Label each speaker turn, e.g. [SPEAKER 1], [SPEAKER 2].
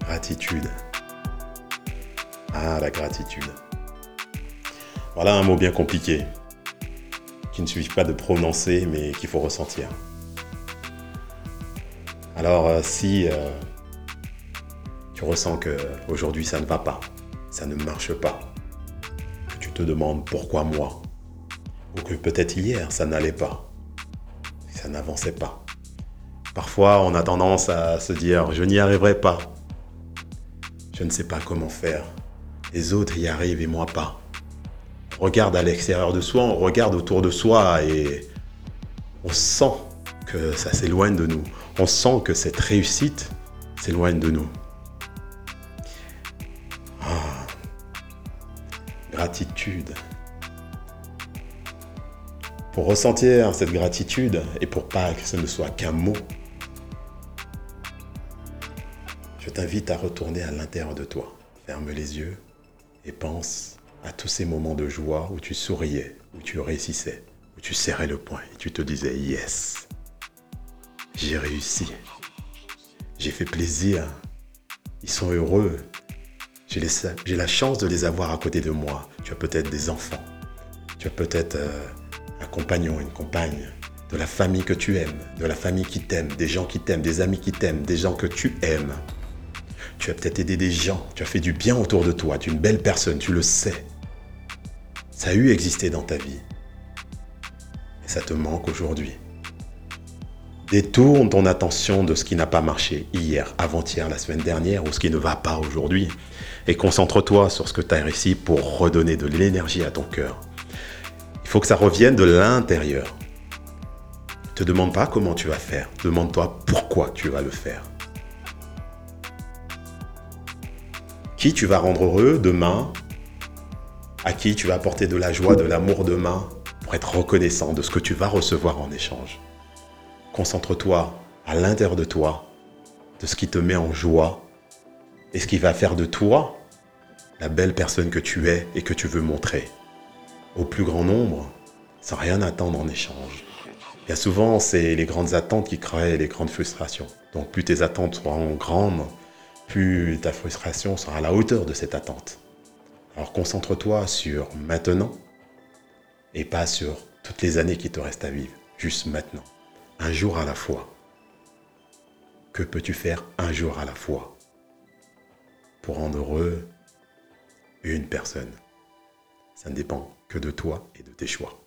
[SPEAKER 1] Gratitude. Ah, la gratitude. Voilà un mot bien compliqué, qui ne suffit pas de prononcer, mais qu'il faut ressentir. Alors, euh, si euh, tu ressens que aujourd'hui ça ne va pas, ça ne marche pas, que tu te demandes pourquoi moi, ou que peut-être hier ça n'allait pas, ça n'avançait pas. Parfois, on a tendance à se dire je n'y arriverai pas, je ne sais pas comment faire. Les autres y arrivent et moi pas. Regarde à l'extérieur de soi, regarde autour de soi et on sent que ça s'éloigne de nous. On sent que cette réussite s'éloigne de nous. Ah. Gratitude. Pour ressentir cette gratitude et pour pas que ce ne soit qu'un mot, je t'invite à retourner à l'intérieur de toi. Ferme les yeux et pense à tous ces moments de joie où tu souriais, où tu réussissais, où tu serrais le poing et tu te disais yes, j'ai réussi, j'ai fait plaisir, ils sont heureux, j'ai la chance de les avoir à côté de moi. Tu as peut-être des enfants, tu as peut-être euh, un compagnon, une compagne, de la famille que tu aimes, de la famille qui t'aime, des gens qui t'aiment, des amis qui t'aiment, des gens que tu aimes. Tu as peut-être aidé des gens, tu as fait du bien autour de toi, tu es une belle personne, tu le sais. Ça a eu existé dans ta vie. Et ça te manque aujourd'hui. Détourne ton attention de ce qui n'a pas marché hier, avant-hier, la semaine dernière, ou ce qui ne va pas aujourd'hui. Et concentre-toi sur ce que tu as réussi pour redonner de l'énergie à ton cœur. Faut que ça revienne de l'intérieur. Te demande pas comment tu vas faire. Demande-toi pourquoi tu vas le faire. qui tu vas rendre heureux demain, à qui tu vas apporter de la joie, de l'amour demain, pour être reconnaissant de ce que tu vas recevoir en échange. Concentre-toi à l'intérieur de toi, de ce qui te met en joie, et ce qui va faire de toi la belle personne que tu es et que tu veux montrer. Au plus grand nombre, sans rien attendre en échange. a souvent, c'est les grandes attentes qui créent les grandes frustrations. Donc plus tes attentes seront grandes, plus ta frustration sera à la hauteur de cette attente. Alors concentre-toi sur maintenant et pas sur toutes les années qui te restent à vivre, juste maintenant, un jour à la fois. Que peux-tu faire un jour à la fois pour rendre heureux une personne? Ça ne dépend que de toi et de tes choix.